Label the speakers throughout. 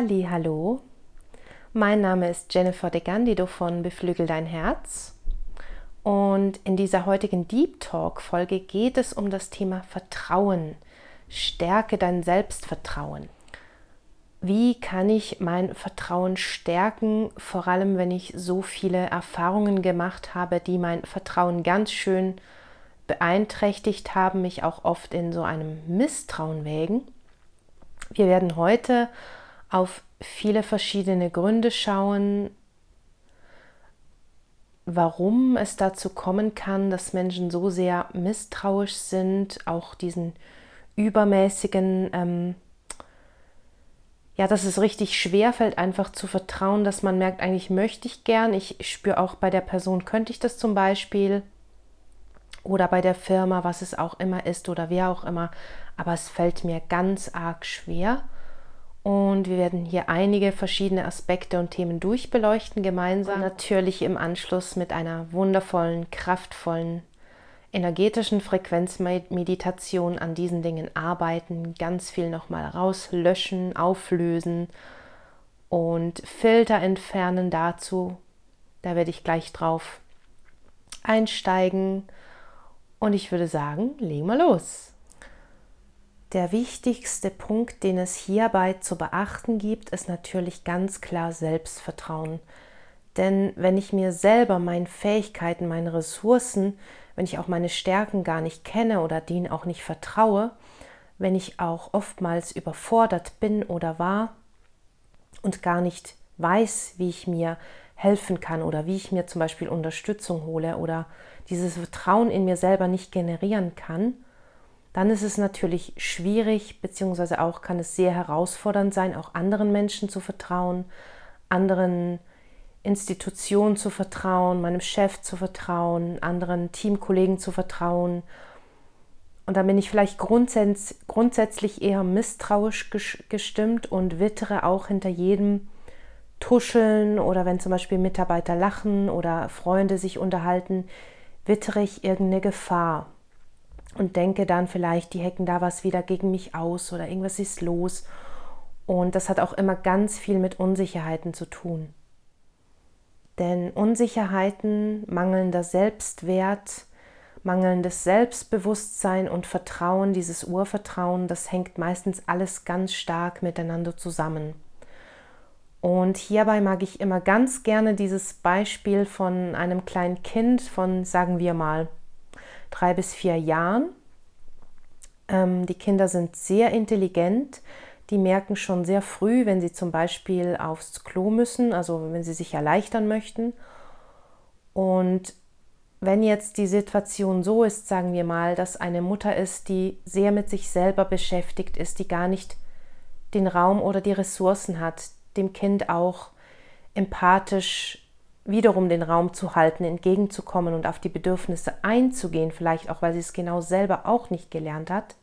Speaker 1: Hallo. Mein Name ist Jennifer de Gandido von Beflügel dein Herz. Und in dieser heutigen Deep Talk Folge geht es um das Thema Vertrauen. Stärke dein Selbstvertrauen. Wie kann ich mein Vertrauen stärken, vor allem wenn ich so viele Erfahrungen gemacht habe, die mein Vertrauen ganz schön beeinträchtigt haben, mich auch oft in so einem Misstrauen wägen? Wir werden heute auf viele verschiedene Gründe schauen, warum es dazu kommen kann, dass Menschen so sehr misstrauisch sind, auch diesen übermäßigen, ähm, ja, dass es richtig schwer fällt, einfach zu vertrauen, dass man merkt, eigentlich möchte ich gern, ich spüre auch bei der Person, könnte ich das zum Beispiel oder bei der Firma, was es auch immer ist oder wer auch immer, aber es fällt mir ganz arg schwer. Und wir werden hier einige verschiedene Aspekte und Themen durchbeleuchten gemeinsam. Und natürlich im Anschluss mit einer wundervollen, kraftvollen, energetischen Frequenzmeditation an diesen Dingen arbeiten, ganz viel nochmal rauslöschen, auflösen und Filter entfernen dazu. Da werde ich gleich drauf einsteigen. Und ich würde sagen, legen wir los. Der wichtigste Punkt, den es hierbei zu beachten gibt, ist natürlich ganz klar Selbstvertrauen. Denn wenn ich mir selber meine Fähigkeiten, meine Ressourcen, wenn ich auch meine Stärken gar nicht kenne oder denen auch nicht vertraue, wenn ich auch oftmals überfordert bin oder war und gar nicht weiß, wie ich mir helfen kann oder wie ich mir zum Beispiel Unterstützung hole oder dieses Vertrauen in mir selber nicht generieren kann, dann ist es natürlich schwierig, beziehungsweise auch kann es sehr herausfordernd sein, auch anderen Menschen zu vertrauen, anderen Institutionen zu vertrauen, meinem Chef zu vertrauen, anderen Teamkollegen zu vertrauen. Und dann bin ich vielleicht grundsätz grundsätzlich eher misstrauisch gestimmt und wittere auch hinter jedem Tuscheln oder wenn zum Beispiel Mitarbeiter lachen oder Freunde sich unterhalten, wittere ich irgendeine Gefahr und denke dann vielleicht, die hacken da was wieder gegen mich aus oder irgendwas ist los. Und das hat auch immer ganz viel mit Unsicherheiten zu tun. Denn Unsicherheiten, mangelnder Selbstwert, mangelndes Selbstbewusstsein und Vertrauen, dieses Urvertrauen, das hängt meistens alles ganz stark miteinander zusammen. Und hierbei mag ich immer ganz gerne dieses Beispiel von einem kleinen Kind von, sagen wir mal, drei bis vier Jahren. Ähm, die Kinder sind sehr intelligent. Die merken schon sehr früh, wenn sie zum Beispiel aufs Klo müssen, also wenn sie sich erleichtern möchten. Und wenn jetzt die Situation so ist, sagen wir mal, dass eine Mutter ist, die sehr mit sich selber beschäftigt ist, die gar nicht den Raum oder die Ressourcen hat, dem Kind auch empathisch wiederum den Raum zu halten, entgegenzukommen und auf die Bedürfnisse einzugehen, vielleicht auch, weil sie es genau selber auch nicht gelernt hat.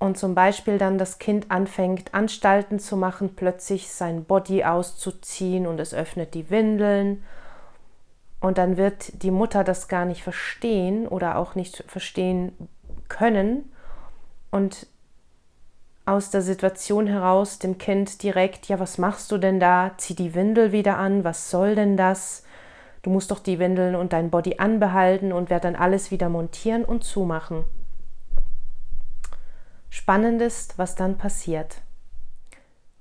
Speaker 1: Und zum Beispiel dann das Kind anfängt, Anstalten zu machen, plötzlich sein Body auszuziehen und es öffnet die Windeln. Und dann wird die Mutter das gar nicht verstehen oder auch nicht verstehen können und aus der Situation heraus dem Kind direkt, ja, was machst du denn da? Zieh die Windel wieder an, was soll denn das? Du musst doch die Windeln und dein Body anbehalten und werd dann alles wieder montieren und zumachen. Spannend ist, was dann passiert.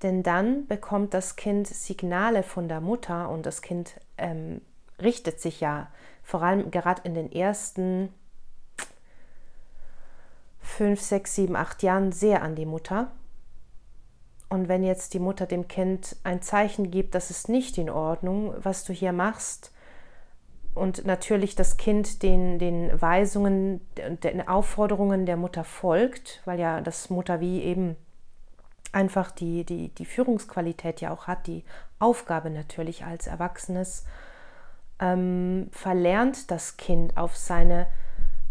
Speaker 1: Denn dann bekommt das Kind Signale von der Mutter und das Kind ähm, richtet sich ja vor allem gerade in den ersten fünf, sechs, sieben, acht Jahren sehr an die Mutter. Und wenn jetzt die Mutter dem Kind ein Zeichen gibt, das ist nicht in Ordnung, was du hier machst, und natürlich das Kind den, den Weisungen und den Aufforderungen der Mutter folgt, weil ja das Mutter wie eben einfach die, die, die Führungsqualität ja auch hat, die Aufgabe natürlich als Erwachsenes, ähm, verlernt das Kind auf seine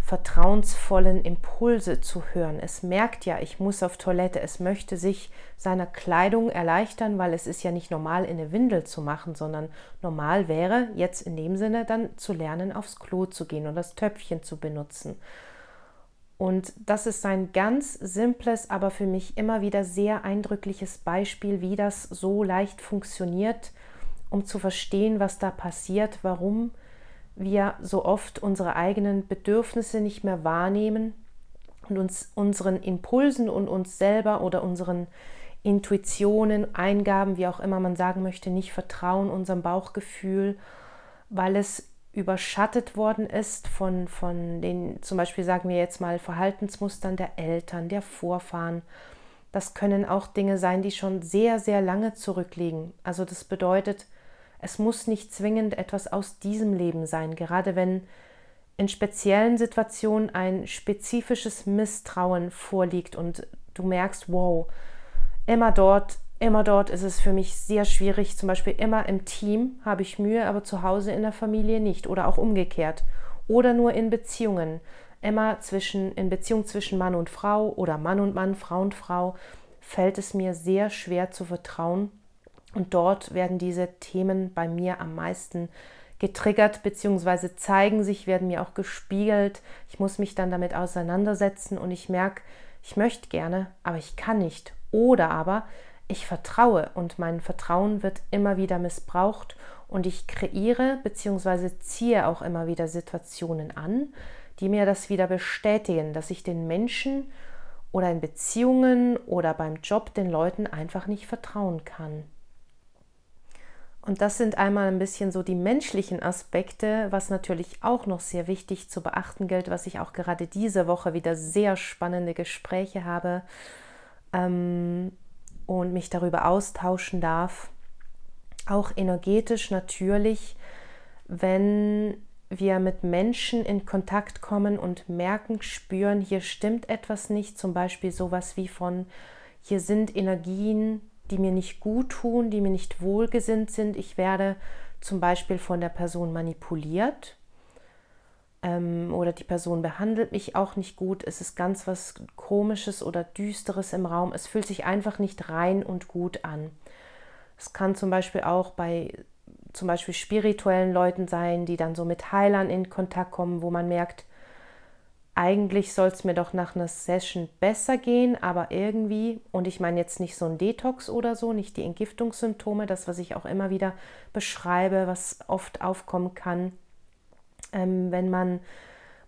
Speaker 1: vertrauensvollen Impulse zu hören. Es merkt ja, ich muss auf Toilette, es möchte sich seiner Kleidung erleichtern, weil es ist ja nicht normal, in eine Windel zu machen, sondern normal wäre jetzt in dem Sinne dann zu lernen, aufs Klo zu gehen und das Töpfchen zu benutzen. Und das ist ein ganz simples, aber für mich immer wieder sehr eindrückliches Beispiel, wie das so leicht funktioniert, um zu verstehen, was da passiert, warum wir so oft unsere eigenen Bedürfnisse nicht mehr wahrnehmen und uns unseren Impulsen und uns selber oder unseren Intuitionen, Eingaben, wie auch immer man sagen möchte, nicht vertrauen, unserem Bauchgefühl, weil es überschattet worden ist von, von den, zum Beispiel sagen wir jetzt mal, Verhaltensmustern der Eltern, der Vorfahren. Das können auch Dinge sein, die schon sehr, sehr lange zurückliegen. Also das bedeutet, es muss nicht zwingend etwas aus diesem Leben sein, gerade wenn in speziellen Situationen ein spezifisches Misstrauen vorliegt und du merkst, wow, immer dort immer dort ist es für mich sehr schwierig. Zum Beispiel immer im Team habe ich Mühe, aber zu Hause in der Familie nicht oder auch umgekehrt. Oder nur in Beziehungen. Immer zwischen, in Beziehung zwischen Mann und Frau oder Mann und Mann, Frau und Frau fällt es mir sehr schwer zu vertrauen. Und dort werden diese Themen bei mir am meisten getriggert bzw. zeigen sich, werden mir auch gespiegelt. Ich muss mich dann damit auseinandersetzen und ich merke, ich möchte gerne, aber ich kann nicht. Oder aber ich vertraue und mein Vertrauen wird immer wieder missbraucht und ich kreiere bzw. ziehe auch immer wieder Situationen an, die mir das wieder bestätigen, dass ich den Menschen oder in Beziehungen oder beim Job den Leuten einfach nicht vertrauen kann. Und das sind einmal ein bisschen so die menschlichen Aspekte, was natürlich auch noch sehr wichtig zu beachten gilt, was ich auch gerade diese Woche wieder sehr spannende Gespräche habe. Ähm, und mich darüber austauschen darf. Auch energetisch natürlich, wenn wir mit Menschen in Kontakt kommen und merken, spüren, hier stimmt etwas nicht, zum Beispiel sowas wie von, hier sind Energien, die mir nicht gut tun, die mir nicht wohlgesinnt sind. Ich werde zum Beispiel von der Person manipuliert ähm, oder die Person behandelt mich auch nicht gut, es ist ganz was Komisches oder Düsteres im Raum, es fühlt sich einfach nicht rein und gut an. Es kann zum Beispiel auch bei zum Beispiel spirituellen Leuten sein, die dann so mit Heilern in Kontakt kommen, wo man merkt, eigentlich soll es mir doch nach einer Session besser gehen, aber irgendwie, und ich meine jetzt nicht so ein Detox oder so, nicht die Entgiftungssymptome, das, was ich auch immer wieder beschreibe, was oft aufkommen kann, ähm, wenn man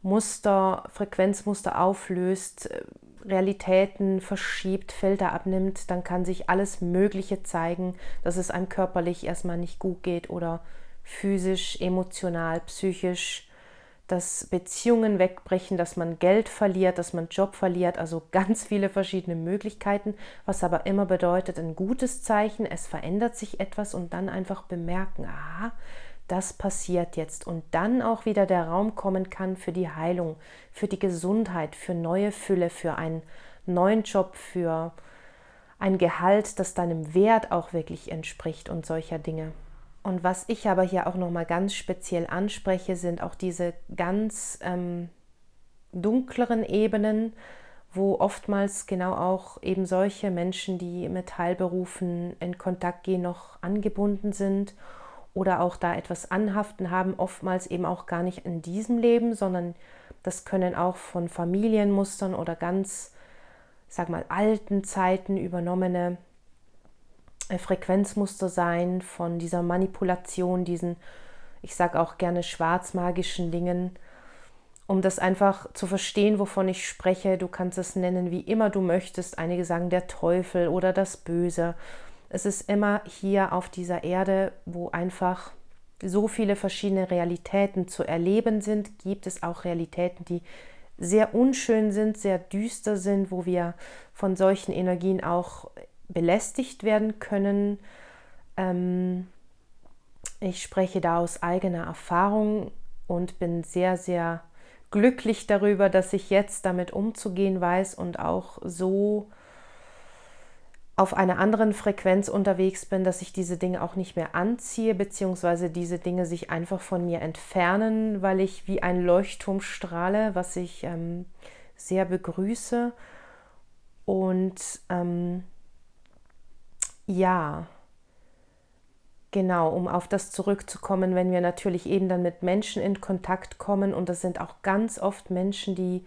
Speaker 1: Muster, Frequenzmuster auflöst, äh, Realitäten verschiebt, Filter abnimmt, dann kann sich alles Mögliche zeigen, dass es einem körperlich erstmal nicht gut geht oder physisch, emotional, psychisch, dass Beziehungen wegbrechen, dass man Geld verliert, dass man Job verliert, also ganz viele verschiedene Möglichkeiten, was aber immer bedeutet ein gutes Zeichen, es verändert sich etwas und dann einfach bemerken, aha, das passiert jetzt und dann auch wieder der Raum kommen kann für die Heilung, für die Gesundheit, für neue Fülle, für einen neuen Job, für ein Gehalt, das deinem Wert auch wirklich entspricht und solcher Dinge. Und was ich aber hier auch nochmal ganz speziell anspreche, sind auch diese ganz ähm, dunkleren Ebenen, wo oftmals genau auch eben solche Menschen, die mit Heilberufen in Kontakt gehen, noch angebunden sind oder auch da etwas anhaften haben, oftmals eben auch gar nicht in diesem Leben, sondern das können auch von Familienmustern oder ganz, sag mal, alten Zeiten übernommene Frequenzmuster sein, von dieser Manipulation, diesen, ich sage auch gerne schwarzmagischen Dingen, um das einfach zu verstehen, wovon ich spreche. Du kannst es nennen, wie immer du möchtest. Einige sagen der Teufel oder das Böse es ist immer hier auf dieser Erde, wo einfach so viele verschiedene Realitäten zu erleben sind, gibt es auch Realitäten, die sehr unschön sind, sehr düster sind, wo wir von solchen Energien auch belästigt werden können. Ähm, ich spreche da aus eigener Erfahrung und bin sehr, sehr glücklich darüber, dass ich jetzt damit umzugehen weiß und auch so auf einer anderen Frequenz unterwegs bin, dass ich diese Dinge auch nicht mehr anziehe, beziehungsweise diese Dinge sich einfach von mir entfernen, weil ich wie ein Leuchtturm strahle, was ich ähm, sehr begrüße. Und ähm, ja, genau, um auf das zurückzukommen, wenn wir natürlich eben dann mit Menschen in Kontakt kommen, und das sind auch ganz oft Menschen, die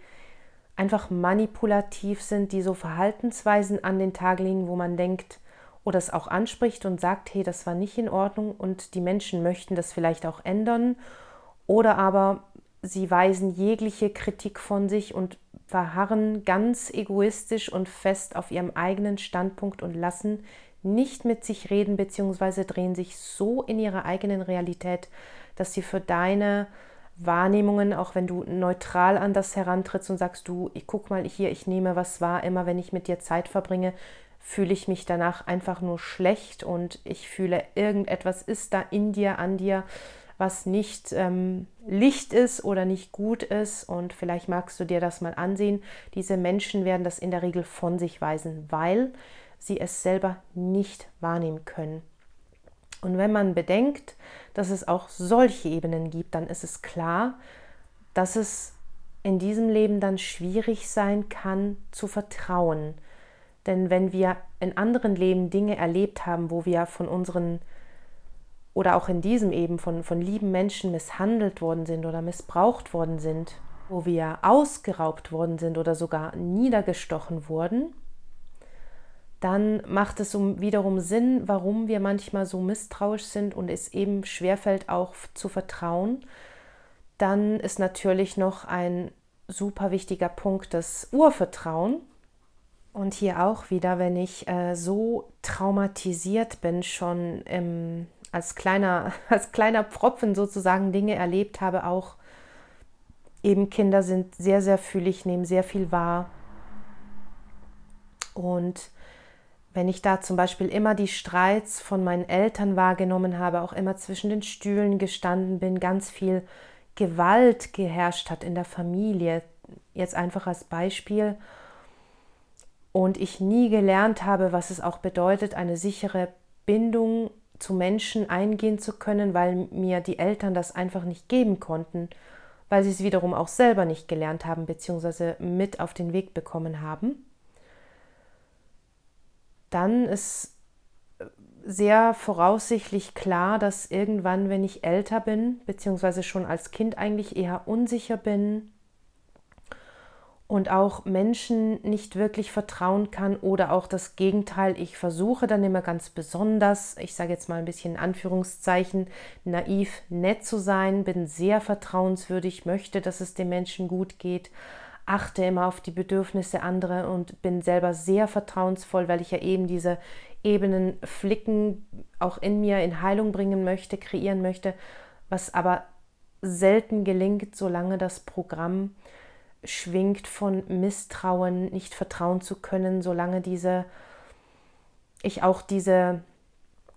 Speaker 1: einfach manipulativ sind, die so Verhaltensweisen an den Tag legen, wo man denkt oder es auch anspricht und sagt, hey, das war nicht in Ordnung und die Menschen möchten das vielleicht auch ändern. Oder aber sie weisen jegliche Kritik von sich und verharren ganz egoistisch und fest auf ihrem eigenen Standpunkt und lassen nicht mit sich reden bzw. drehen sich so in ihrer eigenen Realität, dass sie für deine Wahrnehmungen, auch wenn du neutral an das herantrittst und sagst, du, ich guck mal hier, ich nehme was wahr, immer wenn ich mit dir Zeit verbringe, fühle ich mich danach einfach nur schlecht und ich fühle, irgendetwas ist da in dir, an dir, was nicht ähm, Licht ist oder nicht gut ist. Und vielleicht magst du dir das mal ansehen. Diese Menschen werden das in der Regel von sich weisen, weil sie es selber nicht wahrnehmen können. Und wenn man bedenkt, dass es auch solche Ebenen gibt, dann ist es klar, dass es in diesem Leben dann schwierig sein kann zu vertrauen. Denn wenn wir in anderen Leben Dinge erlebt haben, wo wir von unseren oder auch in diesem eben von, von lieben Menschen misshandelt worden sind oder missbraucht worden sind, wo wir ausgeraubt worden sind oder sogar niedergestochen wurden, dann macht es wiederum Sinn, warum wir manchmal so misstrauisch sind und es eben schwerfällt auch zu vertrauen. Dann ist natürlich noch ein super wichtiger Punkt das Urvertrauen. Und hier auch wieder, wenn ich äh, so traumatisiert bin, schon im als kleiner, als kleiner Pfropfen sozusagen Dinge erlebt habe, auch eben Kinder sind sehr, sehr fühlig, nehmen sehr viel wahr. Und wenn ich da zum Beispiel immer die Streits von meinen Eltern wahrgenommen habe, auch immer zwischen den Stühlen gestanden bin, ganz viel Gewalt geherrscht hat in der Familie, jetzt einfach als Beispiel, und ich nie gelernt habe, was es auch bedeutet, eine sichere Bindung zu Menschen eingehen zu können, weil mir die Eltern das einfach nicht geben konnten, weil sie es wiederum auch selber nicht gelernt haben bzw. mit auf den Weg bekommen haben. Dann ist sehr voraussichtlich klar, dass irgendwann, wenn ich älter bin, beziehungsweise schon als Kind eigentlich eher unsicher bin, und auch Menschen nicht wirklich vertrauen kann oder auch das Gegenteil. Ich versuche dann immer ganz besonders, ich sage jetzt mal ein bisschen in Anführungszeichen, naiv nett zu sein, bin sehr vertrauenswürdig, möchte, dass es den Menschen gut geht, achte immer auf die Bedürfnisse anderer und bin selber sehr vertrauensvoll, weil ich ja eben diese Ebenen flicken, auch in mir in Heilung bringen möchte, kreieren möchte, was aber selten gelingt, solange das Programm schwingt von Misstrauen, nicht vertrauen zu können, solange diese ich auch diese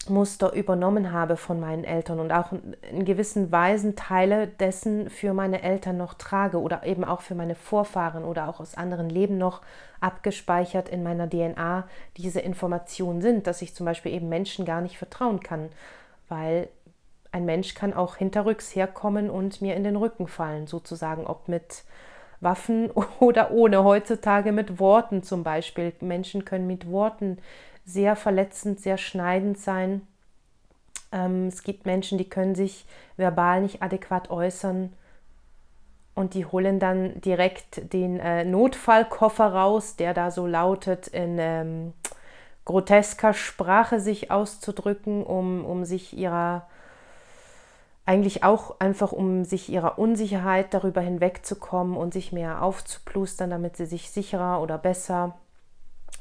Speaker 1: Muster übernommen habe von meinen Eltern und auch in gewissen Weisen Teile dessen für meine Eltern noch trage oder eben auch für meine Vorfahren oder auch aus anderen Leben noch abgespeichert in meiner DNA diese Informationen sind, dass ich zum Beispiel eben Menschen gar nicht vertrauen kann, weil ein Mensch kann auch hinterrücks herkommen und mir in den Rücken fallen, sozusagen, ob mit Waffen oder ohne. Heutzutage mit Worten zum Beispiel. Menschen können mit Worten sehr verletzend, sehr schneidend sein. Ähm, es gibt Menschen, die können sich verbal nicht adäquat äußern und die holen dann direkt den äh, Notfallkoffer raus, der da so lautet, in ähm, grotesker Sprache sich auszudrücken, um, um sich ihrer eigentlich auch einfach, um sich ihrer Unsicherheit darüber hinwegzukommen und sich mehr aufzuplustern, damit sie sich sicherer oder besser,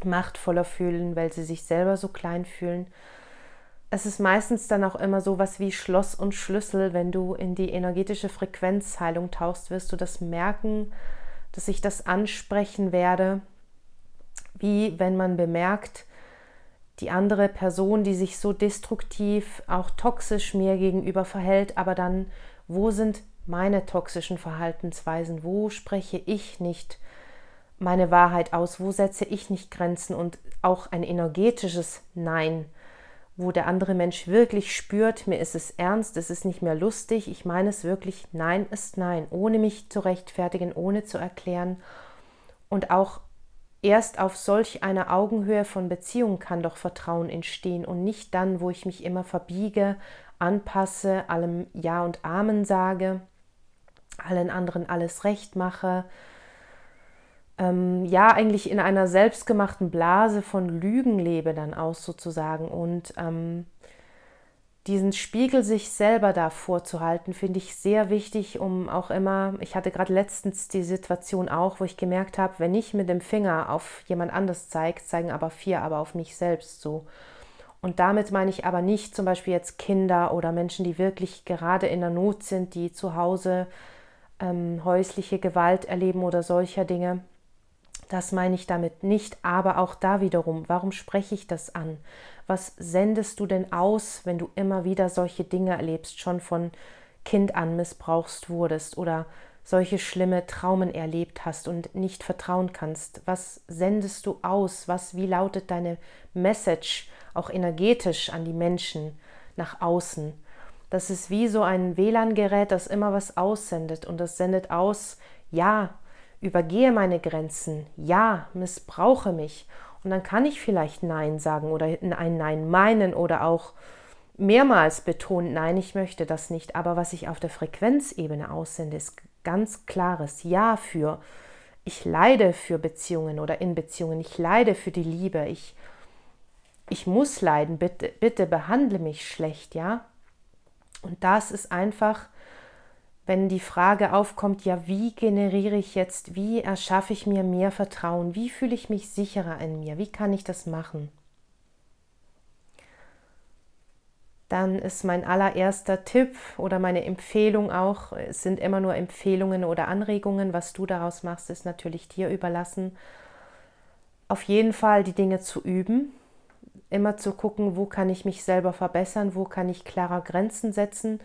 Speaker 1: machtvoller fühlen, weil sie sich selber so klein fühlen. Es ist meistens dann auch immer so was wie Schloss und Schlüssel. Wenn du in die energetische Frequenzheilung tauchst, wirst du das merken, dass ich das ansprechen werde, wie wenn man bemerkt, die andere Person, die sich so destruktiv, auch toxisch mir gegenüber verhält, aber dann, wo sind meine toxischen Verhaltensweisen? Wo spreche ich nicht meine Wahrheit aus? Wo setze ich nicht Grenzen? Und auch ein energetisches Nein, wo der andere Mensch wirklich spürt, mir ist es ernst, es ist nicht mehr lustig, ich meine es wirklich, Nein ist Nein, ohne mich zu rechtfertigen, ohne zu erklären. Und auch Erst auf solch einer Augenhöhe von Beziehung kann doch Vertrauen entstehen und nicht dann, wo ich mich immer verbiege, anpasse, allem Ja und Amen sage, allen anderen alles recht mache, ähm, ja eigentlich in einer selbstgemachten Blase von Lügen lebe dann aus sozusagen und ähm, diesen Spiegel sich selber da vorzuhalten, finde ich sehr wichtig, um auch immer, ich hatte gerade letztens die Situation auch, wo ich gemerkt habe, wenn ich mit dem Finger auf jemand anders zeige, zeigen aber vier aber auf mich selbst so. Und damit meine ich aber nicht zum Beispiel jetzt Kinder oder Menschen, die wirklich gerade in der Not sind, die zu Hause ähm, häusliche Gewalt erleben oder solcher Dinge. Das meine ich damit nicht, aber auch da wiederum, warum spreche ich das an? Was sendest du denn aus, wenn du immer wieder solche Dinge erlebst, schon von Kind an missbrauchst wurdest oder solche schlimme Traumen erlebt hast und nicht vertrauen kannst? Was sendest du aus? Was, wie lautet deine Message auch energetisch an die Menschen nach außen? Das ist wie so ein WLAN-Gerät, das immer was aussendet und das sendet aus, ja, übergehe meine Grenzen, ja, missbrauche mich. Und dann kann ich vielleicht Nein sagen oder ein Nein meinen oder auch mehrmals betonen, nein, ich möchte das nicht. Aber was ich auf der Frequenzebene aussende, ist ganz klares Ja für. Ich leide für Beziehungen oder in Beziehungen. Ich leide für die Liebe. Ich, ich muss leiden. Bitte, bitte behandle mich schlecht, ja? Und das ist einfach wenn die Frage aufkommt, ja, wie generiere ich jetzt, wie erschaffe ich mir mehr Vertrauen, wie fühle ich mich sicherer in mir, wie kann ich das machen? Dann ist mein allererster Tipp oder meine Empfehlung auch, es sind immer nur Empfehlungen oder Anregungen, was du daraus machst, ist natürlich dir überlassen. Auf jeden Fall die Dinge zu üben, immer zu gucken, wo kann ich mich selber verbessern, wo kann ich klarer Grenzen setzen,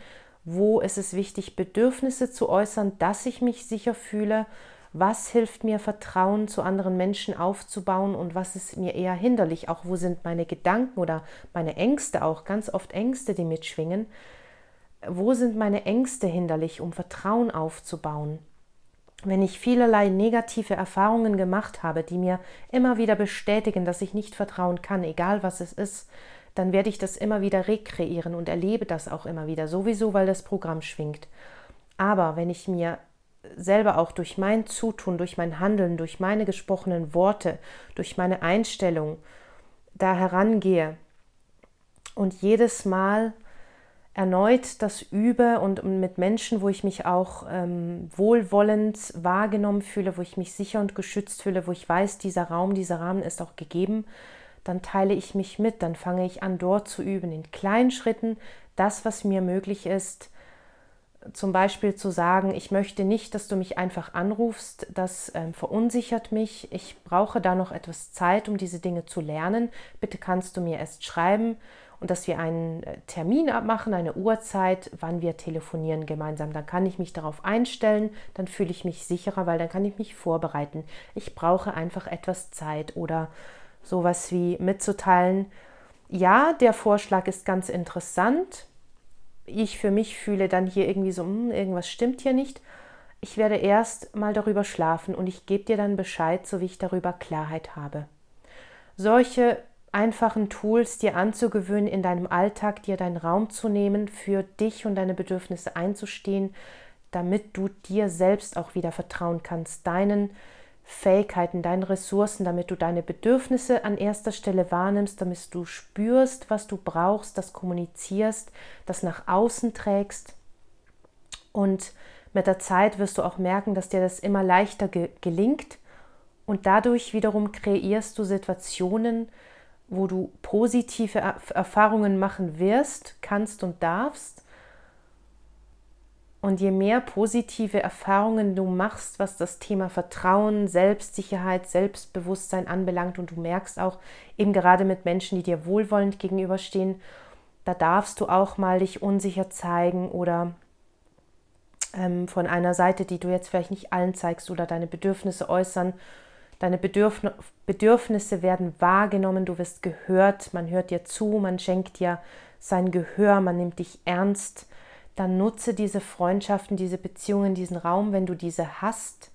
Speaker 1: wo ist es wichtig, Bedürfnisse zu äußern, dass ich mich sicher fühle, was hilft mir, Vertrauen zu anderen Menschen aufzubauen und was ist mir eher hinderlich, auch wo sind meine Gedanken oder meine Ängste auch, ganz oft Ängste, die mitschwingen, wo sind meine Ängste hinderlich, um Vertrauen aufzubauen. Wenn ich vielerlei negative Erfahrungen gemacht habe, die mir immer wieder bestätigen, dass ich nicht vertrauen kann, egal was es ist, dann werde ich das immer wieder rekreieren und erlebe das auch immer wieder, sowieso, weil das Programm schwingt. Aber wenn ich mir selber auch durch mein Zutun, durch mein Handeln, durch meine gesprochenen Worte, durch meine Einstellung da herangehe und jedes Mal erneut das übe und mit Menschen, wo ich mich auch ähm, wohlwollend wahrgenommen fühle, wo ich mich sicher und geschützt fühle, wo ich weiß, dieser Raum, dieser Rahmen ist auch gegeben, dann teile ich mich mit, dann fange ich an, dort zu üben, in kleinen Schritten, das, was mir möglich ist. Zum Beispiel zu sagen, ich möchte nicht, dass du mich einfach anrufst, das ähm, verunsichert mich, ich brauche da noch etwas Zeit, um diese Dinge zu lernen. Bitte kannst du mir erst schreiben und dass wir einen äh, Termin abmachen, eine Uhrzeit, wann wir telefonieren gemeinsam. Dann kann ich mich darauf einstellen, dann fühle ich mich sicherer, weil dann kann ich mich vorbereiten. Ich brauche einfach etwas Zeit oder sowas wie mitzuteilen, ja, der Vorschlag ist ganz interessant. Ich für mich fühle dann hier irgendwie so, hm, irgendwas stimmt hier nicht. Ich werde erst mal darüber schlafen und ich gebe dir dann Bescheid, so wie ich darüber Klarheit habe. Solche einfachen Tools dir anzugewöhnen, in deinem Alltag dir deinen Raum zu nehmen, für dich und deine Bedürfnisse einzustehen, damit du dir selbst auch wieder vertrauen kannst, deinen Fähigkeiten, deinen Ressourcen, damit du deine Bedürfnisse an erster Stelle wahrnimmst, damit du spürst, was du brauchst, das kommunizierst, das nach außen trägst. Und mit der Zeit wirst du auch merken, dass dir das immer leichter ge gelingt und dadurch wiederum kreierst du Situationen, wo du positive Erfahrungen machen wirst, kannst und darfst und je mehr positive Erfahrungen du machst, was das Thema Vertrauen, Selbstsicherheit, Selbstbewusstsein anbelangt, und du merkst auch eben gerade mit Menschen, die dir wohlwollend gegenüberstehen, da darfst du auch mal dich unsicher zeigen oder ähm, von einer Seite, die du jetzt vielleicht nicht allen zeigst oder deine Bedürfnisse äußern. Deine Bedürfn Bedürfnisse werden wahrgenommen, du wirst gehört, man hört dir zu, man schenkt dir sein Gehör, man nimmt dich ernst dann nutze diese Freundschaften, diese Beziehungen, diesen Raum, wenn du diese hast.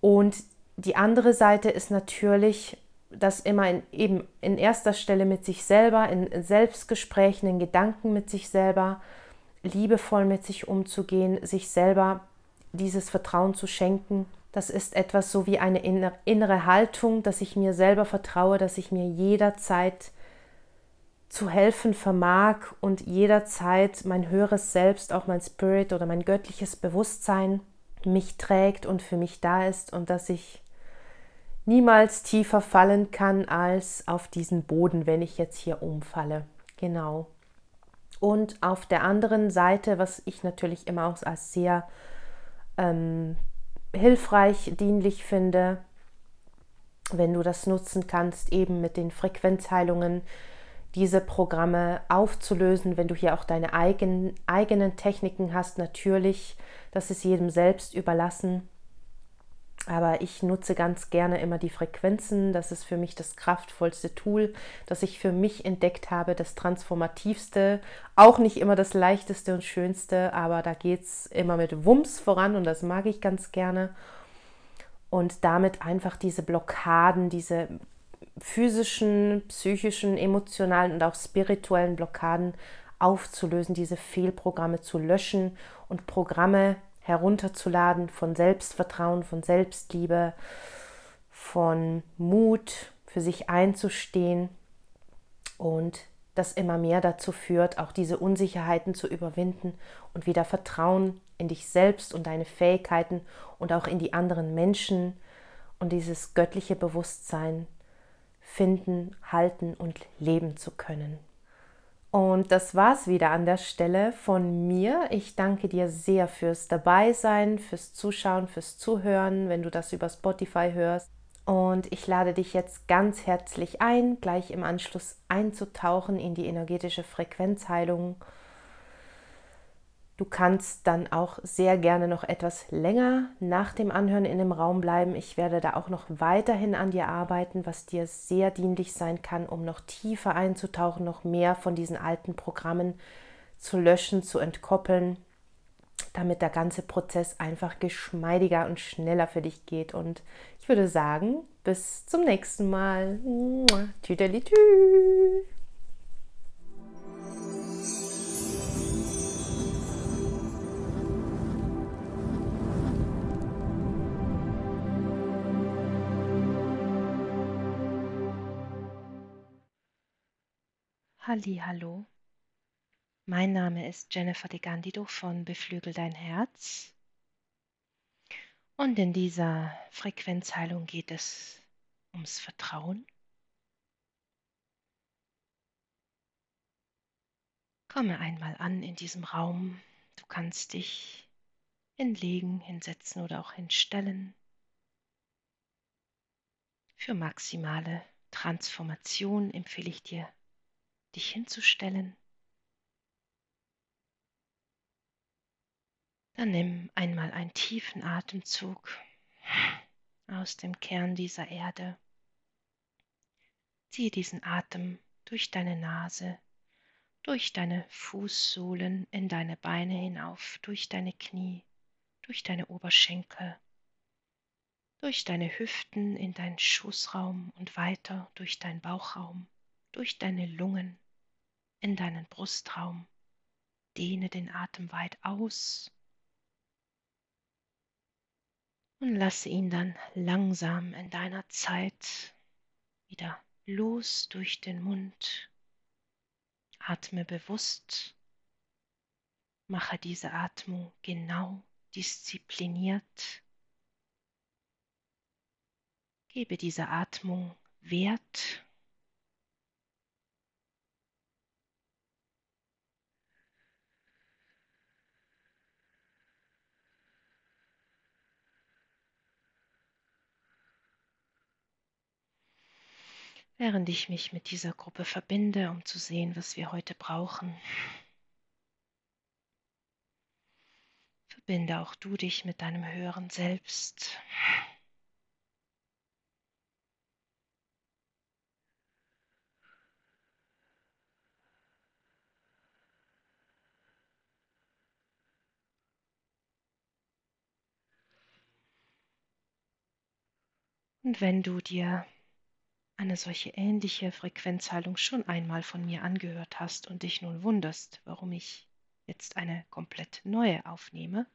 Speaker 1: Und die andere Seite ist natürlich, das immer in, eben in erster Stelle mit sich selber, in Selbstgesprächen, in Gedanken mit sich selber, liebevoll mit sich umzugehen, sich selber dieses Vertrauen zu schenken Das ist etwas so wie eine innere Haltung, dass ich mir selber vertraue, dass ich mir jederzeit zu helfen vermag und jederzeit mein höheres Selbst, auch mein Spirit oder mein göttliches Bewusstsein mich trägt und für mich da ist und dass ich niemals tiefer fallen kann als auf diesen Boden, wenn ich jetzt hier umfalle. Genau. Und auf der anderen Seite, was ich natürlich immer auch als sehr ähm, hilfreich, dienlich finde, wenn du das nutzen kannst, eben mit den Frequenzheilungen, diese Programme aufzulösen, wenn du hier auch deine eigen, eigenen Techniken hast, natürlich, das ist jedem selbst überlassen. Aber ich nutze ganz gerne immer die Frequenzen. Das ist für mich das kraftvollste Tool, das ich für mich entdeckt habe, das transformativste. Auch nicht immer das leichteste und schönste, aber da geht es immer mit Wumms voran und das mag ich ganz gerne. Und damit einfach diese Blockaden, diese physischen, psychischen, emotionalen und auch spirituellen Blockaden aufzulösen, diese Fehlprogramme zu löschen und Programme herunterzuladen von Selbstvertrauen, von Selbstliebe, von Mut, für sich einzustehen und das immer mehr dazu führt, auch diese Unsicherheiten zu überwinden und wieder Vertrauen in dich selbst und deine Fähigkeiten und auch in die anderen Menschen und dieses göttliche Bewusstsein finden, halten und leben zu können. Und das war's wieder an der Stelle von mir. Ich danke dir sehr fürs Dabeisein, fürs Zuschauen, fürs Zuhören, wenn du das über Spotify hörst. Und ich lade dich jetzt ganz herzlich ein, gleich im Anschluss einzutauchen in die energetische Frequenzheilung Du kannst dann auch sehr gerne noch etwas länger nach dem Anhören in dem Raum bleiben. Ich werde da auch noch weiterhin an dir arbeiten, was dir sehr dienlich sein kann, um noch tiefer einzutauchen, noch mehr von diesen alten Programmen zu löschen, zu entkoppeln, damit der ganze Prozess einfach geschmeidiger und schneller für dich geht. Und ich würde sagen, bis zum nächsten Mal. Tüdelitü. Hallo. Mein Name ist Jennifer de Gandido von Beflügel dein Herz. Und in dieser Frequenzheilung geht es ums Vertrauen. Komme einmal an in diesem Raum. Du kannst dich hinlegen, hinsetzen oder auch hinstellen. Für maximale Transformation empfehle ich dir dich hinzustellen. Dann nimm einmal einen tiefen Atemzug aus dem Kern dieser Erde. Ziehe diesen Atem durch deine Nase, durch deine Fußsohlen in deine Beine hinauf, durch deine Knie, durch deine Oberschenkel, durch deine Hüften in deinen Schoßraum und weiter durch deinen Bauchraum durch deine Lungen in deinen Brustraum. Dehne den Atem weit aus und lasse ihn dann langsam in deiner Zeit wieder los durch den Mund. Atme bewusst, mache diese Atmung genau diszipliniert. Gebe dieser Atmung Wert während ich mich mit dieser Gruppe verbinde, um zu sehen, was wir heute brauchen. Verbinde auch du dich mit deinem höheren Selbst. Und wenn du dir eine solche ähnliche Frequenzheilung schon einmal von mir angehört hast und dich nun wunderst, warum ich jetzt eine komplett neue aufnehme,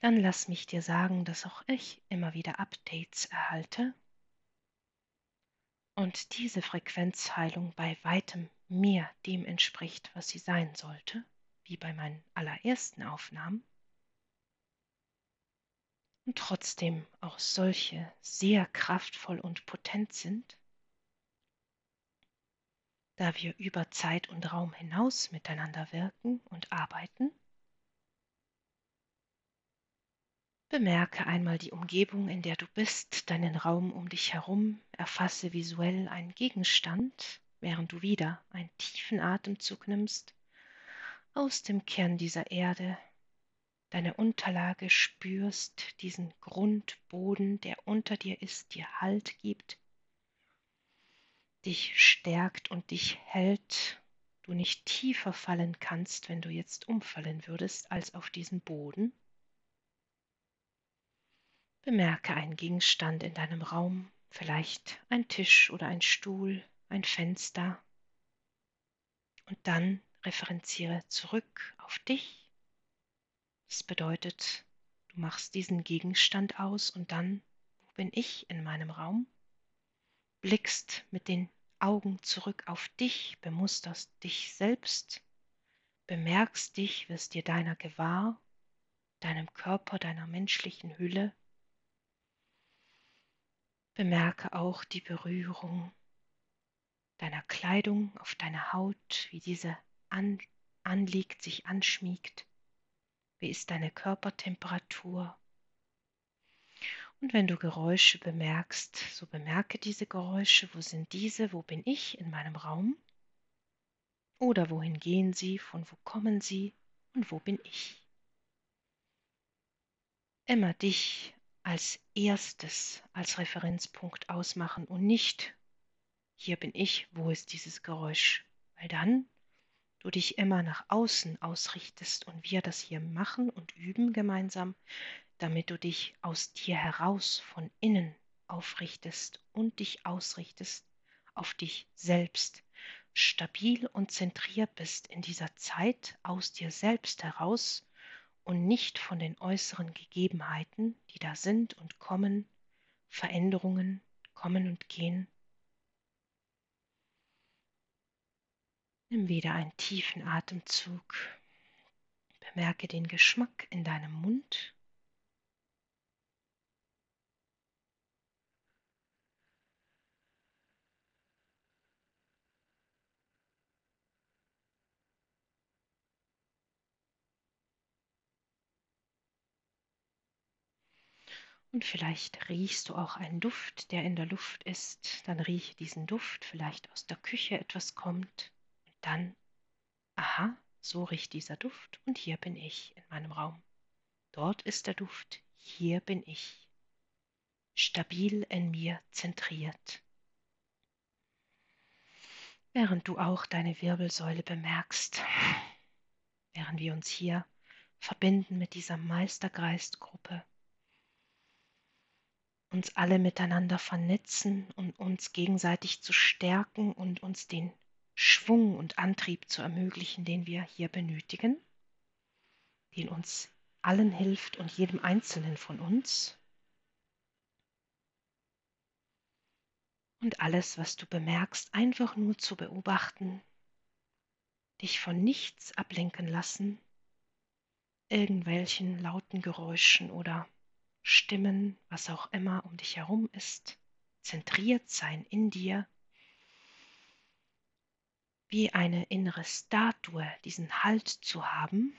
Speaker 1: dann lass mich dir sagen, dass auch ich immer wieder Updates erhalte und diese Frequenzheilung bei weitem mehr dem entspricht, was sie sein sollte, wie bei meinen allerersten Aufnahmen, und trotzdem auch solche sehr kraftvoll und potent sind, da wir über Zeit und Raum hinaus miteinander wirken und arbeiten Bemerke einmal die Umgebung, in der du bist, deinen Raum um dich herum, erfasse visuell einen Gegenstand, während du wieder einen tiefen Atemzug nimmst aus dem Kern dieser Erde, deine Unterlage spürst, diesen Grundboden, der unter dir ist, dir Halt gibt, dich stärkt und dich hält, du nicht tiefer fallen kannst, wenn du jetzt umfallen würdest, als auf diesen Boden. Bemerke einen Gegenstand in deinem Raum, vielleicht ein Tisch oder ein Stuhl, ein Fenster. Und dann referenziere zurück auf dich. Das bedeutet, du machst diesen Gegenstand aus und dann, wo bin ich in meinem Raum? Blickst mit den Augen zurück auf dich, bemusterst dich selbst, bemerkst dich, wirst dir deiner gewahr, deinem Körper, deiner menschlichen Hülle Bemerke auch die Berührung deiner Kleidung auf deiner Haut, wie diese an, anliegt, sich anschmiegt. Wie ist deine Körpertemperatur? Und wenn du Geräusche bemerkst, so bemerke diese Geräusche. Wo sind diese? Wo bin ich in meinem Raum? Oder wohin gehen sie? Von wo kommen sie? Und wo bin ich? Immer dich als erstes als Referenzpunkt ausmachen und nicht, hier bin ich, wo ist dieses Geräusch? Weil dann du dich immer nach außen ausrichtest und wir das hier machen und üben gemeinsam, damit du dich aus dir heraus von innen aufrichtest und dich ausrichtest auf dich selbst, stabil und zentriert bist in dieser Zeit aus dir selbst heraus und nicht von den äußeren Gegebenheiten, die da sind und kommen, Veränderungen kommen und gehen. Nimm wieder einen tiefen Atemzug. Bemerke den Geschmack in deinem Mund. Und vielleicht riechst du auch einen Duft, der in der Luft ist. Dann rieche diesen Duft, vielleicht aus der Küche etwas kommt. Dann, aha, so riecht dieser Duft und hier bin ich in meinem Raum. Dort ist der Duft, hier bin ich. Stabil in mir zentriert. Während du auch deine Wirbelsäule bemerkst, während wir uns hier verbinden mit dieser Meistergeistgruppe uns alle miteinander vernetzen und uns gegenseitig zu stärken und uns den Schwung und Antrieb zu ermöglichen, den wir hier benötigen, den uns allen hilft und jedem Einzelnen von uns. Und alles, was du bemerkst, einfach nur zu beobachten, dich von nichts ablenken lassen, irgendwelchen lauten Geräuschen oder Stimmen, was auch immer um dich herum ist, zentriert sein in dir, wie eine innere Statue diesen Halt zu haben.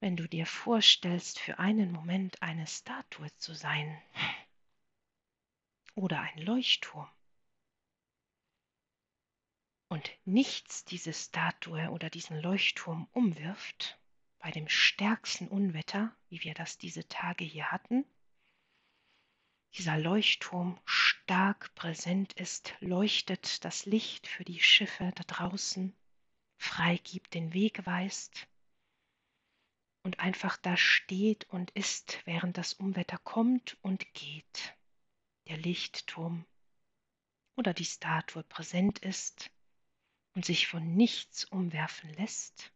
Speaker 1: Wenn du dir vorstellst, für einen Moment eine Statue zu sein oder ein Leuchtturm und nichts diese Statue oder diesen Leuchtturm umwirft, bei dem stärksten Unwetter, wie wir das diese Tage hier hatten, dieser Leuchtturm stark präsent ist, leuchtet das Licht für die Schiffe da draußen, freigibt, den Weg weist und einfach da steht und ist, während das Unwetter kommt und geht. Der Lichtturm oder die Statue präsent ist und sich von nichts umwerfen lässt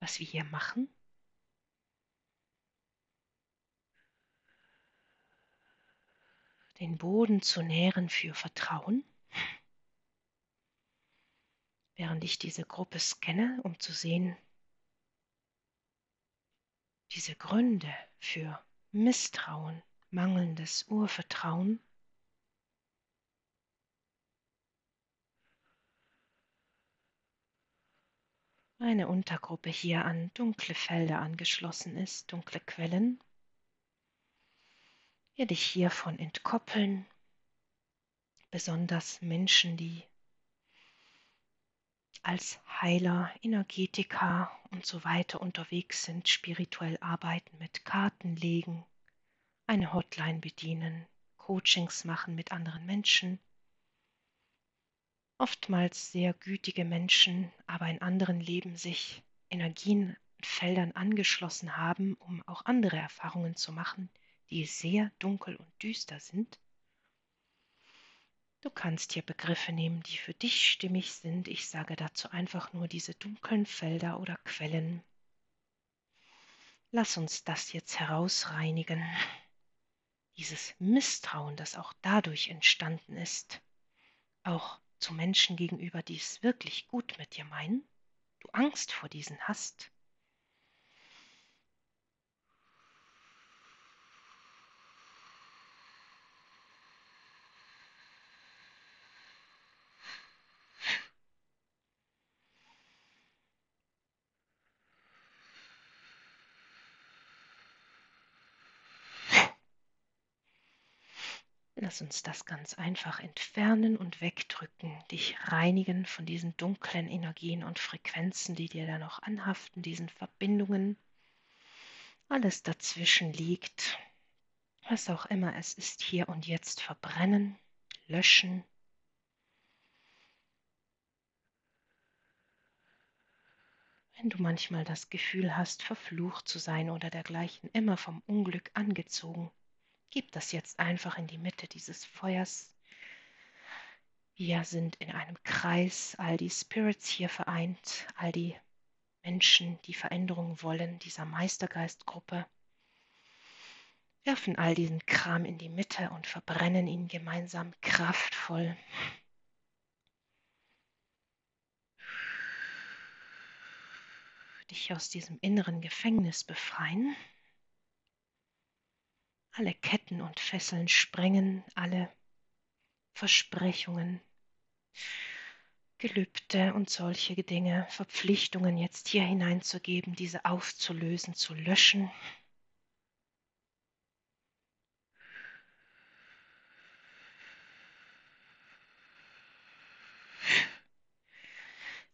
Speaker 1: was wir hier machen, den Boden zu nähren für Vertrauen, während ich diese Gruppe scanne, um zu sehen, diese Gründe für Misstrauen, mangelndes Urvertrauen eine Untergruppe hier an dunkle Felder angeschlossen ist, dunkle Quellen. Wir dich hiervon entkoppeln, besonders Menschen, die als Heiler, Energetiker und so weiter unterwegs sind, spirituell arbeiten, mit Karten legen, eine Hotline bedienen, Coachings machen mit anderen Menschen, oftmals sehr gütige Menschen, aber in anderen Leben sich Energienfeldern angeschlossen haben, um auch andere Erfahrungen zu machen, die sehr dunkel und düster sind. Du kannst hier Begriffe nehmen, die für dich stimmig sind. Ich sage dazu einfach nur diese dunklen Felder oder Quellen. Lass uns das jetzt herausreinigen. Dieses Misstrauen, das auch dadurch entstanden ist, auch zu Menschen gegenüber, die es wirklich gut mit dir meinen, du Angst vor diesen hast, Lass uns das ganz einfach entfernen und wegdrücken, dich reinigen von diesen dunklen Energien und Frequenzen, die dir da noch anhaften, diesen Verbindungen. Alles dazwischen liegt, was auch immer es ist, hier und jetzt verbrennen, löschen. Wenn du manchmal das Gefühl hast, verflucht zu sein oder dergleichen, immer vom Unglück angezogen, Gib das jetzt einfach in die Mitte dieses Feuers. Wir sind in einem Kreis, all die Spirits hier vereint, all die Menschen, die Veränderungen wollen, dieser Meistergeistgruppe, werfen all diesen Kram in die Mitte und verbrennen ihn gemeinsam kraftvoll. Dich aus diesem inneren Gefängnis befreien alle Ketten und Fesseln sprengen, alle Versprechungen, Gelübde und solche Dinge, Verpflichtungen jetzt hier hineinzugeben, diese aufzulösen, zu löschen.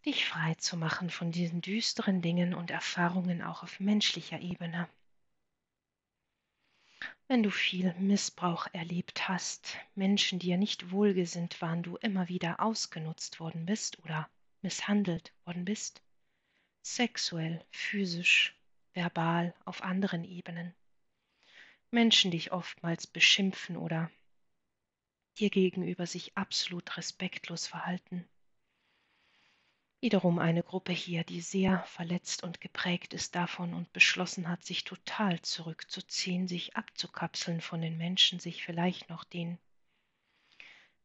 Speaker 1: Dich frei zu machen von diesen düsteren Dingen und Erfahrungen auch auf menschlicher Ebene. Wenn du viel Missbrauch erlebt hast, Menschen dir nicht wohlgesinnt waren, du immer wieder ausgenutzt worden bist oder misshandelt worden bist, sexuell, physisch, verbal, auf anderen Ebenen, Menschen dich oftmals beschimpfen oder dir gegenüber sich absolut respektlos verhalten, Wiederum eine Gruppe hier, die sehr verletzt und geprägt ist davon und beschlossen hat, sich total zurückzuziehen, sich abzukapseln von den Menschen, sich vielleicht noch den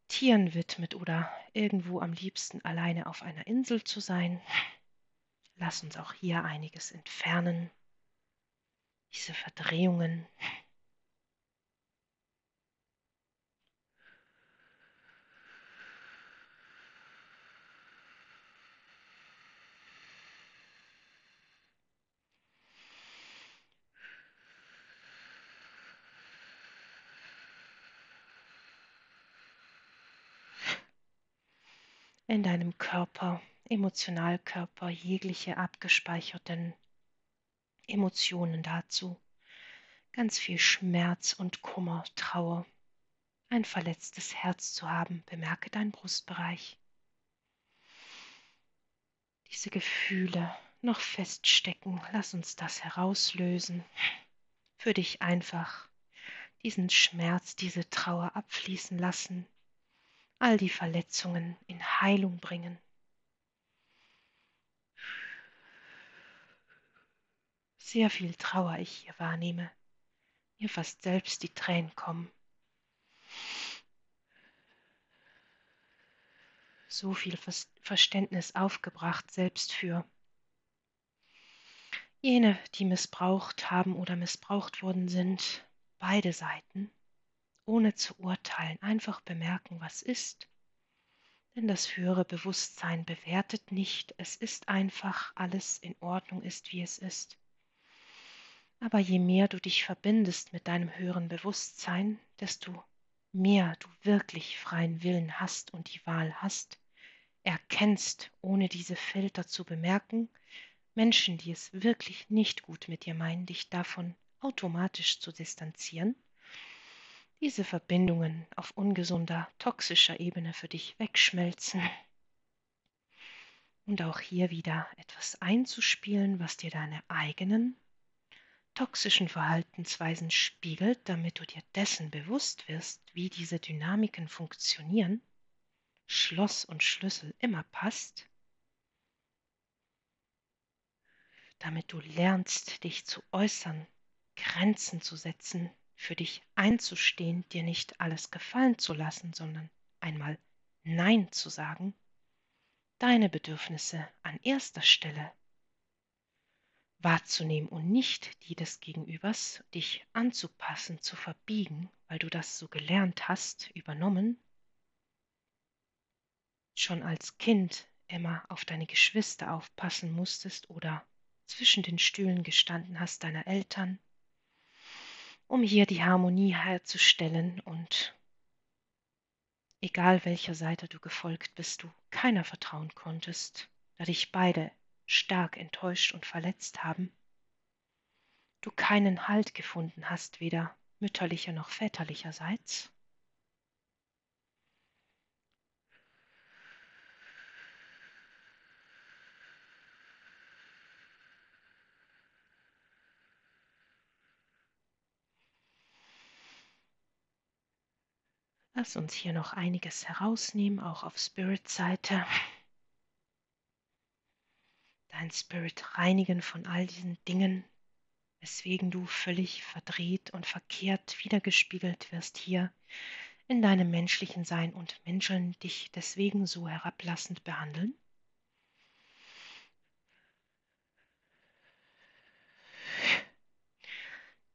Speaker 1: Tieren widmet oder irgendwo am liebsten alleine auf einer Insel zu sein. Lass uns auch hier einiges entfernen. Diese Verdrehungen, in deinem Körper, Emotionalkörper, jegliche abgespeicherten Emotionen dazu. Ganz viel Schmerz und Kummer, Trauer, ein verletztes Herz zu haben. Bemerke deinen Brustbereich. Diese Gefühle noch feststecken, lass uns das herauslösen. Für dich einfach diesen Schmerz, diese Trauer abfließen lassen all die Verletzungen in Heilung bringen. Sehr viel Trauer ich hier wahrnehme, mir fast selbst die Tränen kommen. So viel Verständnis aufgebracht selbst für jene, die missbraucht haben oder missbraucht worden sind, beide Seiten ohne zu urteilen, einfach bemerken, was ist. Denn das höhere Bewusstsein bewertet nicht, es ist einfach, alles in Ordnung ist, wie es ist. Aber je mehr du dich verbindest mit deinem höheren Bewusstsein, desto mehr du wirklich freien Willen hast und die Wahl hast, erkennst, ohne diese Filter zu bemerken, Menschen, die es wirklich nicht gut mit dir meinen, dich davon automatisch zu distanzieren, diese Verbindungen auf ungesunder, toxischer Ebene für dich wegschmelzen. Und auch hier wieder etwas einzuspielen, was dir deine eigenen toxischen Verhaltensweisen spiegelt, damit du dir dessen bewusst wirst, wie diese Dynamiken funktionieren, Schloss und Schlüssel immer passt, damit du lernst, dich zu äußern, Grenzen zu setzen, für dich einzustehen, dir nicht alles gefallen zu lassen, sondern einmal Nein zu sagen, deine Bedürfnisse an erster Stelle wahrzunehmen und nicht die des Gegenübers, dich anzupassen, zu verbiegen, weil du das so gelernt hast, übernommen, schon als Kind immer auf deine Geschwister aufpassen musstest oder zwischen den Stühlen gestanden hast deiner Eltern, um hier die Harmonie herzustellen und egal welcher Seite du gefolgt bist, du keiner vertrauen konntest, da dich beide stark enttäuscht und verletzt haben, du keinen Halt gefunden hast, weder mütterlicher noch väterlicherseits? Lass uns hier noch einiges herausnehmen, auch auf Spirit-Seite dein Spirit reinigen von all diesen Dingen, weswegen du völlig verdreht und verkehrt wiedergespiegelt wirst hier in deinem menschlichen Sein und Menschen dich deswegen so herablassend behandeln?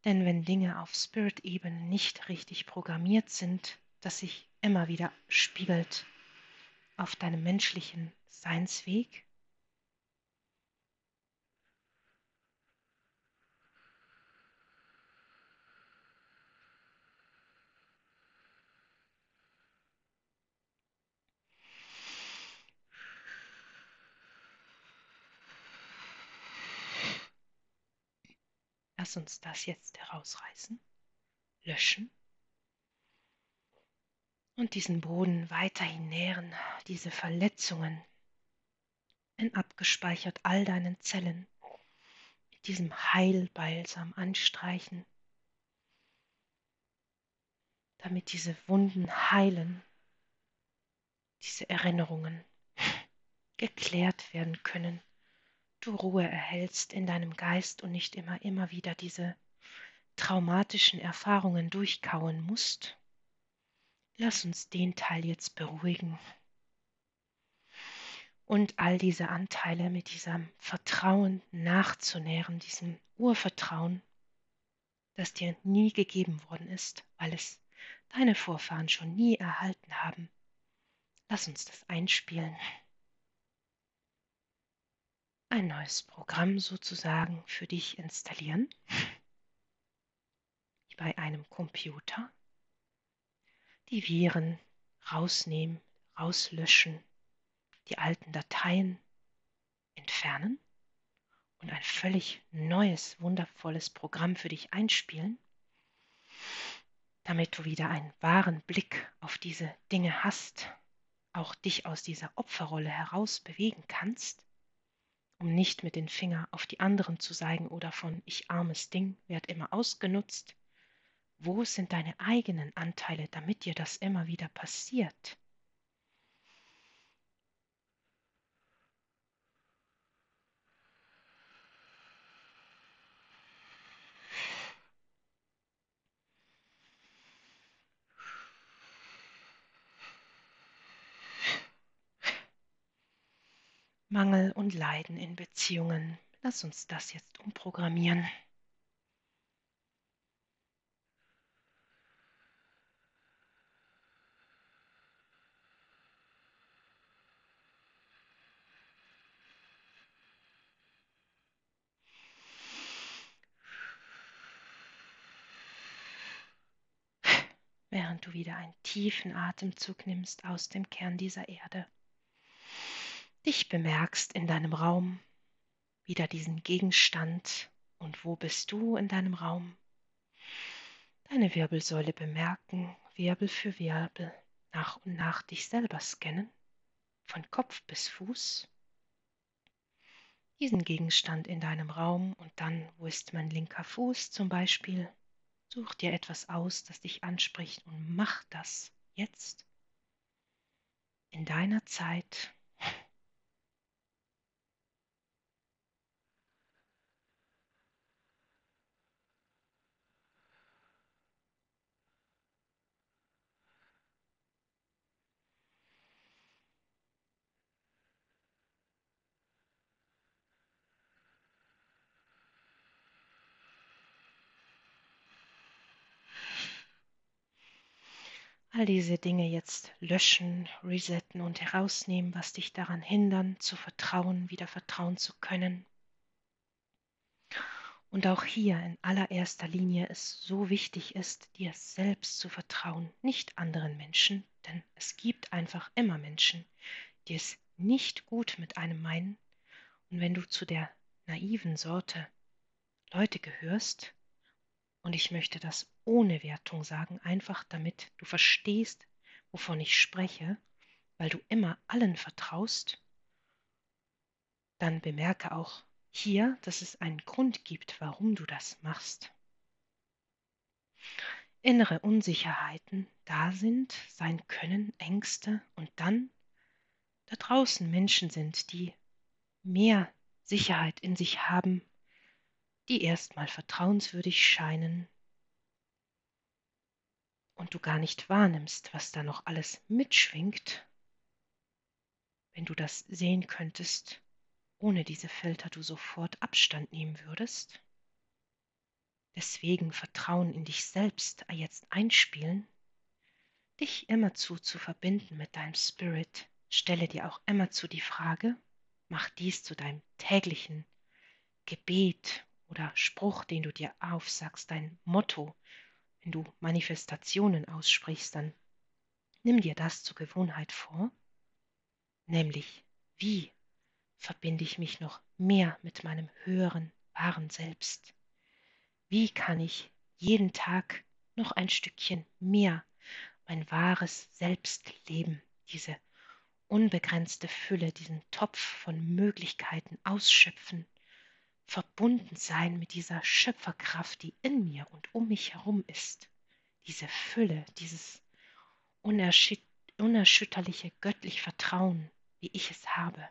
Speaker 1: Denn wenn Dinge auf Spirit-Ebene nicht richtig programmiert sind, dass sich immer wieder spiegelt auf deinem menschlichen Seinsweg, Lass uns das jetzt herausreißen, löschen und diesen Boden weiterhin nähren, diese Verletzungen in abgespeichert all deinen Zellen mit diesem Heilbalsam anstreichen, damit diese Wunden heilen, diese Erinnerungen geklärt werden können du Ruhe erhältst in deinem Geist und nicht immer, immer wieder diese traumatischen Erfahrungen durchkauen musst. Lass uns den Teil jetzt beruhigen und all diese Anteile mit diesem Vertrauen nachzunähren, diesem Urvertrauen, das dir nie gegeben worden ist, weil es deine Vorfahren schon nie erhalten haben. Lass uns das einspielen ein neues Programm sozusagen für dich installieren, bei einem Computer. Die Viren rausnehmen, rauslöschen, die alten Dateien entfernen und ein völlig neues, wundervolles Programm für dich einspielen, damit du wieder einen wahren Blick auf diese Dinge hast, auch dich aus dieser Opferrolle heraus bewegen kannst um nicht mit den Finger auf die anderen zu zeigen oder von ich armes Ding werd immer ausgenutzt. Wo sind deine eigenen Anteile, damit dir das immer wieder passiert? Mangel und Leiden in Beziehungen. Lass uns das jetzt umprogrammieren. während du wieder einen tiefen Atemzug nimmst aus dem Kern dieser Erde. Dich bemerkst in deinem Raum, wieder diesen Gegenstand und wo bist du in deinem Raum. Deine Wirbelsäule bemerken, Wirbel für Wirbel, nach und nach dich selber scannen, von Kopf bis Fuß. Diesen Gegenstand in deinem Raum und dann, wo ist mein linker Fuß zum Beispiel, Such dir etwas aus, das dich anspricht und mach das jetzt in deiner Zeit. All diese Dinge jetzt löschen, resetten und herausnehmen, was dich daran hindern, zu vertrauen, wieder vertrauen zu können. Und auch hier in allererster Linie es so wichtig ist, dir selbst zu vertrauen, nicht anderen Menschen, denn es gibt einfach immer Menschen, die es nicht gut mit einem meinen. Und wenn du zu der naiven Sorte Leute gehörst, und ich möchte das ohne Wertung sagen, einfach damit du verstehst, wovon ich spreche, weil du immer allen vertraust, dann bemerke auch hier, dass es einen Grund gibt, warum du das machst. Innere Unsicherheiten da sind, sein können, Ängste und dann da draußen Menschen sind, die mehr Sicherheit in sich haben die erstmal vertrauenswürdig scheinen und du gar nicht wahrnimmst, was da noch alles mitschwingt, wenn du das sehen könntest, ohne diese Filter du sofort Abstand nehmen würdest. Deswegen Vertrauen in dich selbst jetzt einspielen, dich immerzu zu verbinden mit deinem Spirit. Stelle dir auch immerzu die Frage, mach dies zu deinem täglichen Gebet oder Spruch, den du dir aufsagst, dein Motto, wenn du Manifestationen aussprichst, dann nimm dir das zur Gewohnheit vor, nämlich wie verbinde ich mich noch mehr mit meinem höheren, wahren Selbst? Wie kann ich jeden Tag noch ein Stückchen mehr mein wahres Selbst leben, diese unbegrenzte Fülle, diesen Topf von Möglichkeiten ausschöpfen verbunden sein mit dieser Schöpferkraft, die in mir und um mich herum ist. Diese Fülle, dieses unerschütterliche göttliche Vertrauen, wie ich es habe.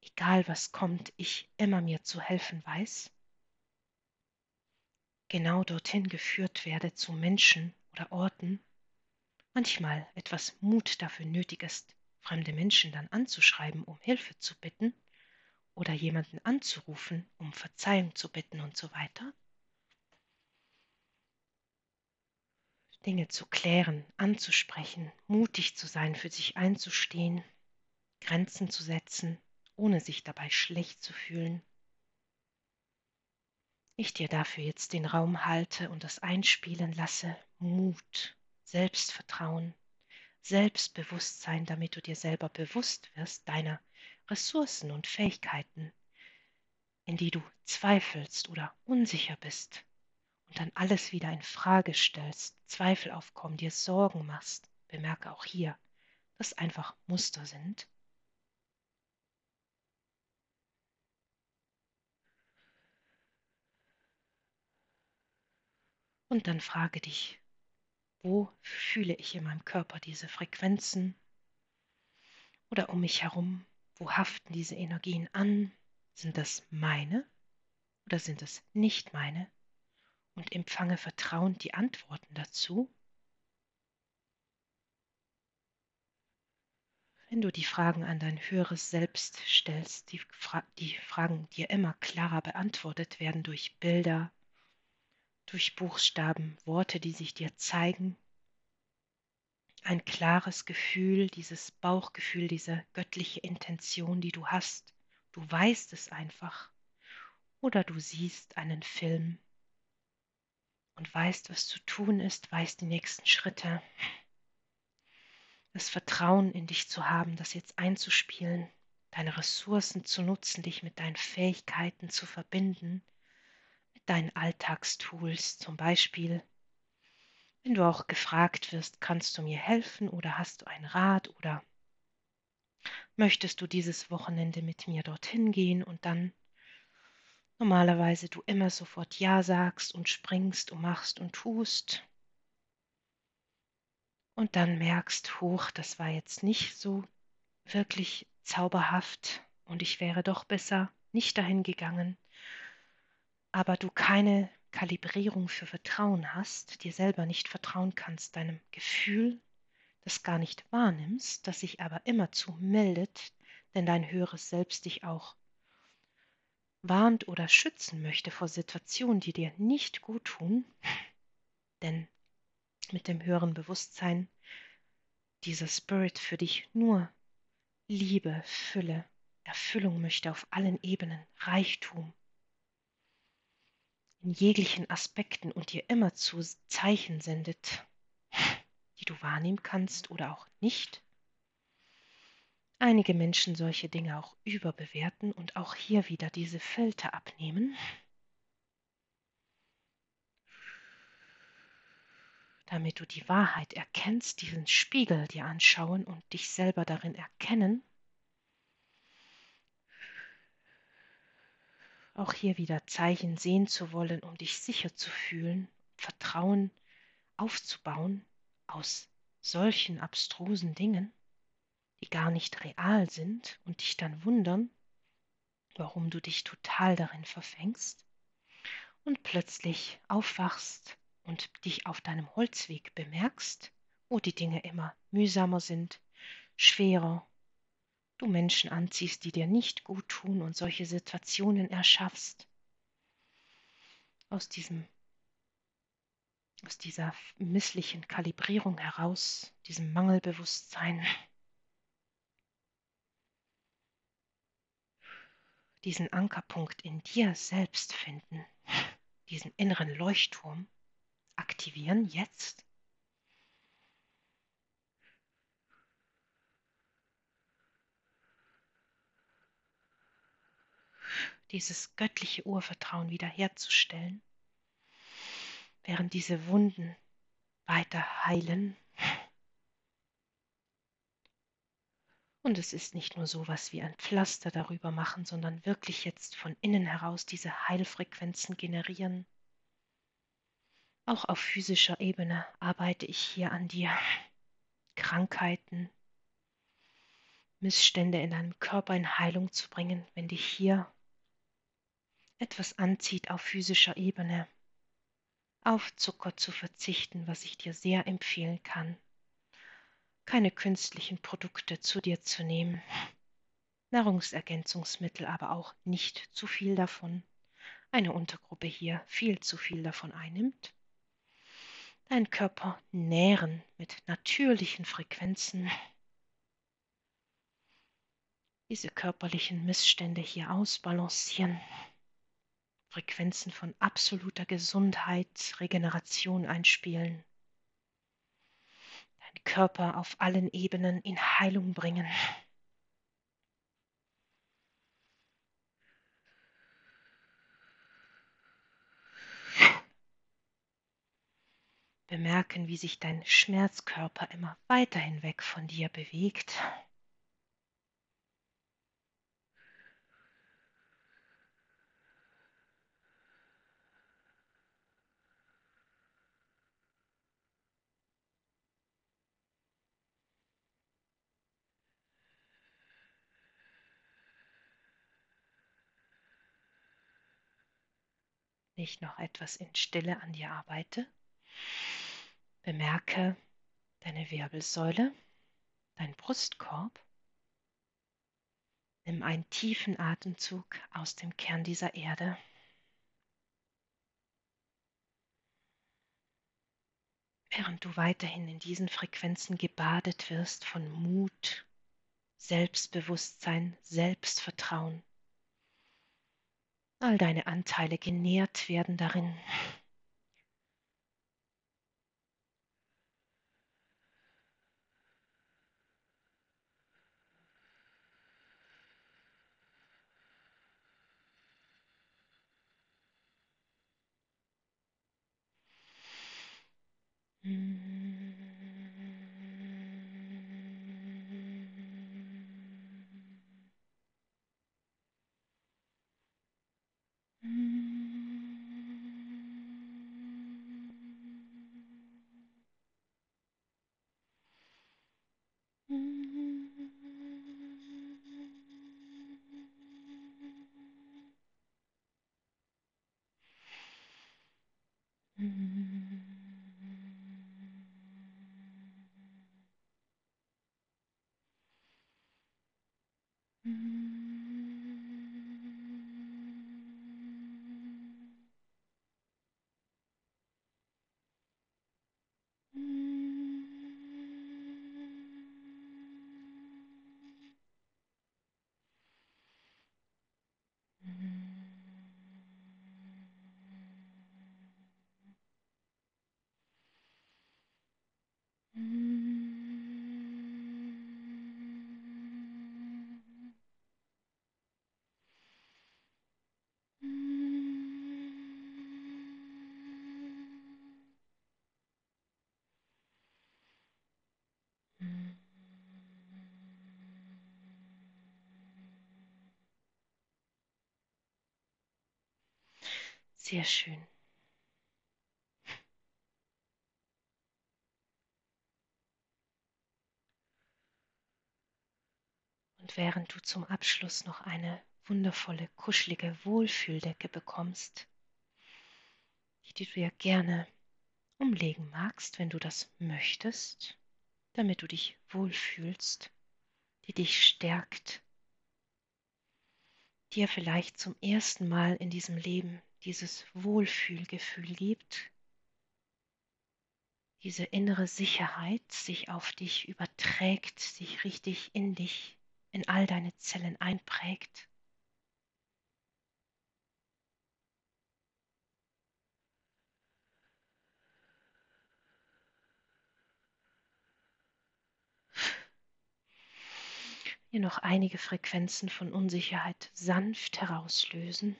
Speaker 1: Egal was kommt, ich immer mir zu helfen weiß. Genau dorthin geführt werde zu Menschen oder Orten, manchmal etwas Mut dafür nötig ist, fremde Menschen dann anzuschreiben, um Hilfe zu bitten oder jemanden anzurufen, um Verzeihung zu bitten und so weiter. Dinge zu klären, anzusprechen, mutig zu sein, für sich einzustehen, Grenzen zu setzen, ohne sich dabei schlecht zu fühlen. Ich dir dafür jetzt den Raum halte und das einspielen lasse, Mut, Selbstvertrauen, Selbstbewusstsein, damit du dir selber bewusst wirst deiner Ressourcen und Fähigkeiten, in die du zweifelst oder unsicher bist und dann alles wieder in Frage stellst, Zweifel aufkommen, dir Sorgen machst, bemerke auch hier, dass einfach Muster sind. Und dann frage dich, wo fühle ich in meinem Körper diese Frequenzen oder um mich herum wo haften diese Energien an? Sind das meine oder sind es nicht meine? Und empfange vertrauend die Antworten dazu. wenn du die Fragen an dein höheres Selbst stellst, die, Fra die Fragen dir immer klarer beantwortet werden durch Bilder, durch Buchstaben, Worte, die sich dir zeigen, ein klares Gefühl, dieses Bauchgefühl, diese göttliche Intention, die du hast. Du weißt es einfach. Oder du siehst einen Film und weißt, was zu tun ist, weißt die nächsten Schritte das Vertrauen in dich zu haben, das jetzt einzuspielen, deine Ressourcen zu nutzen, dich mit deinen Fähigkeiten zu verbinden, mit deinen Alltagstools zum Beispiel. Wenn du auch gefragt wirst, kannst du mir helfen oder hast du einen Rat oder möchtest du dieses Wochenende mit mir dorthin gehen und dann normalerweise du immer sofort Ja sagst und springst und machst und tust und dann merkst, hoch, das war jetzt nicht so wirklich zauberhaft und ich wäre doch besser nicht dahin gegangen, aber du keine Kalibrierung für Vertrauen hast, dir selber nicht vertrauen kannst, deinem Gefühl, das gar nicht wahrnimmst, das sich aber immerzu meldet, denn dein höheres Selbst dich auch warnt oder schützen möchte vor Situationen, die dir nicht gut tun, denn mit dem höheren Bewusstsein dieser Spirit für dich nur Liebe, Fülle, Erfüllung möchte auf allen Ebenen, Reichtum, in jeglichen Aspekten und dir immer zu Zeichen sendet, die du wahrnehmen kannst oder auch nicht. Einige Menschen solche Dinge auch überbewerten und auch hier wieder diese Filter abnehmen damit du die Wahrheit erkennst, diesen Spiegel dir anschauen und dich selber darin erkennen. Auch hier wieder Zeichen sehen zu wollen, um dich sicher zu fühlen, Vertrauen aufzubauen aus solchen abstrusen Dingen, die gar nicht real sind und dich dann wundern, warum du dich total darin verfängst und plötzlich aufwachst und dich auf deinem Holzweg bemerkst, wo die Dinge immer mühsamer sind, schwerer, du Menschen anziehst, die dir nicht gut tun und solche Situationen erschaffst, aus diesem aus dieser misslichen Kalibrierung heraus, diesem Mangelbewusstsein, diesen Ankerpunkt in dir selbst finden, diesen inneren Leuchtturm, aktivieren jetzt. Dieses göttliche Urvertrauen wiederherzustellen, während diese Wunden weiter heilen. Und es ist nicht nur so was wie ein Pflaster darüber machen, sondern wirklich jetzt von innen heraus diese Heilfrequenzen generieren. Auch auf physischer Ebene arbeite ich hier an dir. Krankheiten, Missstände in deinem Körper in Heilung zu bringen, wenn dich hier etwas anzieht auf physischer Ebene, auf Zucker zu verzichten, was ich dir sehr empfehlen kann, keine künstlichen Produkte zu dir zu nehmen, Nahrungsergänzungsmittel aber auch nicht zu viel davon, eine Untergruppe hier viel zu viel davon einnimmt deinen Körper nähren mit natürlichen Frequenzen. Diese körperlichen Missstände hier ausbalancieren. Frequenzen von absoluter Gesundheit, Regeneration einspielen. Deinen Körper auf allen Ebenen in Heilung bringen. Bemerken, wie sich dein Schmerzkörper immer weiterhin weg von dir bewegt. Ich noch etwas in Stille an dir arbeite. Bemerke deine Wirbelsäule, dein Brustkorb, Nimm einen tiefen Atemzug aus dem Kern dieser Erde. Während du weiterhin in diesen Frequenzen gebadet wirst von Mut, Selbstbewusstsein, Selbstvertrauen, all deine Anteile genährt werden darin. Sehr schön. Und während du zum Abschluss noch eine wundervolle, kuschelige Wohlfühldecke bekommst, die du ja gerne umlegen magst, wenn du das möchtest, damit du dich wohlfühlst, die dich stärkt, dir vielleicht zum ersten Mal in diesem Leben dieses Wohlfühlgefühl gibt, diese innere Sicherheit sich auf dich überträgt, sich richtig in dich, in all deine Zellen einprägt. Hier noch einige Frequenzen von Unsicherheit sanft herauslösen.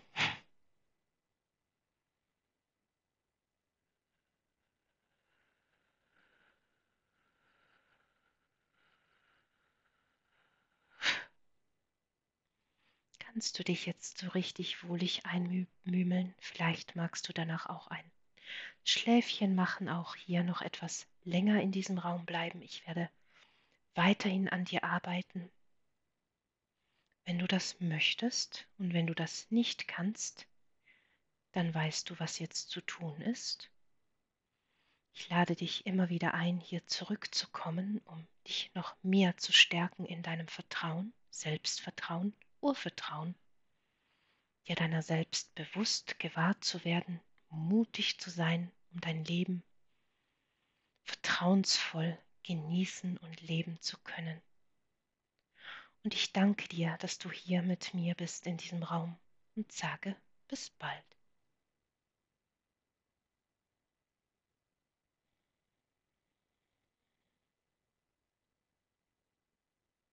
Speaker 1: Kannst du dich jetzt so richtig wohlig einmümeln. Vielleicht magst du danach auch ein Schläfchen machen, auch hier noch etwas länger in diesem Raum bleiben. Ich werde weiterhin an dir arbeiten. Wenn du das möchtest und wenn du das nicht kannst, dann weißt du, was jetzt zu tun ist. Ich lade dich immer wieder ein, hier zurückzukommen, um dich noch mehr zu stärken in deinem Vertrauen, Selbstvertrauen Urvertrauen, dir deiner selbst bewusst gewahrt zu werden, mutig zu sein, um dein Leben vertrauensvoll genießen und leben zu können. Und ich danke dir, dass du hier mit mir bist in diesem Raum und sage bis bald.